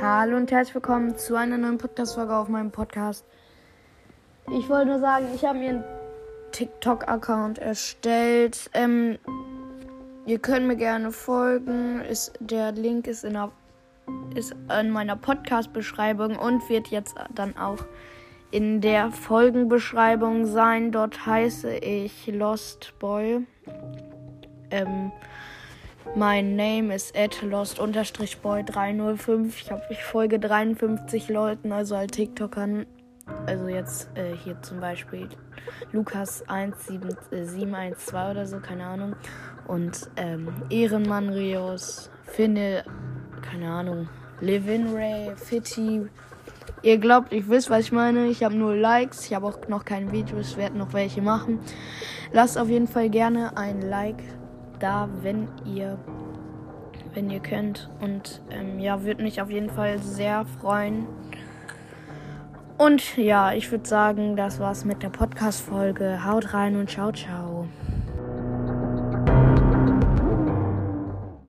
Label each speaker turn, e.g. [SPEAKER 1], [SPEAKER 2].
[SPEAKER 1] Hallo und herzlich willkommen zu einer neuen Podcast-Folge auf meinem Podcast. Ich wollte nur sagen, ich habe mir einen TikTok-Account erstellt. Ähm, ihr könnt mir gerne folgen. Ist, der Link ist in, der, ist in meiner Podcast-Beschreibung und wird jetzt dann auch in der Folgenbeschreibung sein. Dort heiße ich Lost Boy. Ähm, mein Name ist lost-boy305. Ich habe ich folge 53 Leuten, also halt TikTokern. Also jetzt äh, hier zum Beispiel Lukas17712 äh, oder so, keine Ahnung. Und ähm, Ehrenmann Rios, Finne, keine Ahnung, Levin Ray, Fitty. Ihr glaubt, ich wisst, was ich meine. Ich habe nur Likes. Ich habe auch noch keine Videos, werde noch welche machen. Lasst auf jeden Fall gerne ein Like da, wenn ihr wenn ihr könnt. Und ähm, ja, würde mich auf jeden Fall sehr freuen. Und ja, ich würde sagen, das war's mit der Podcast-Folge. Haut rein und ciao, ciao.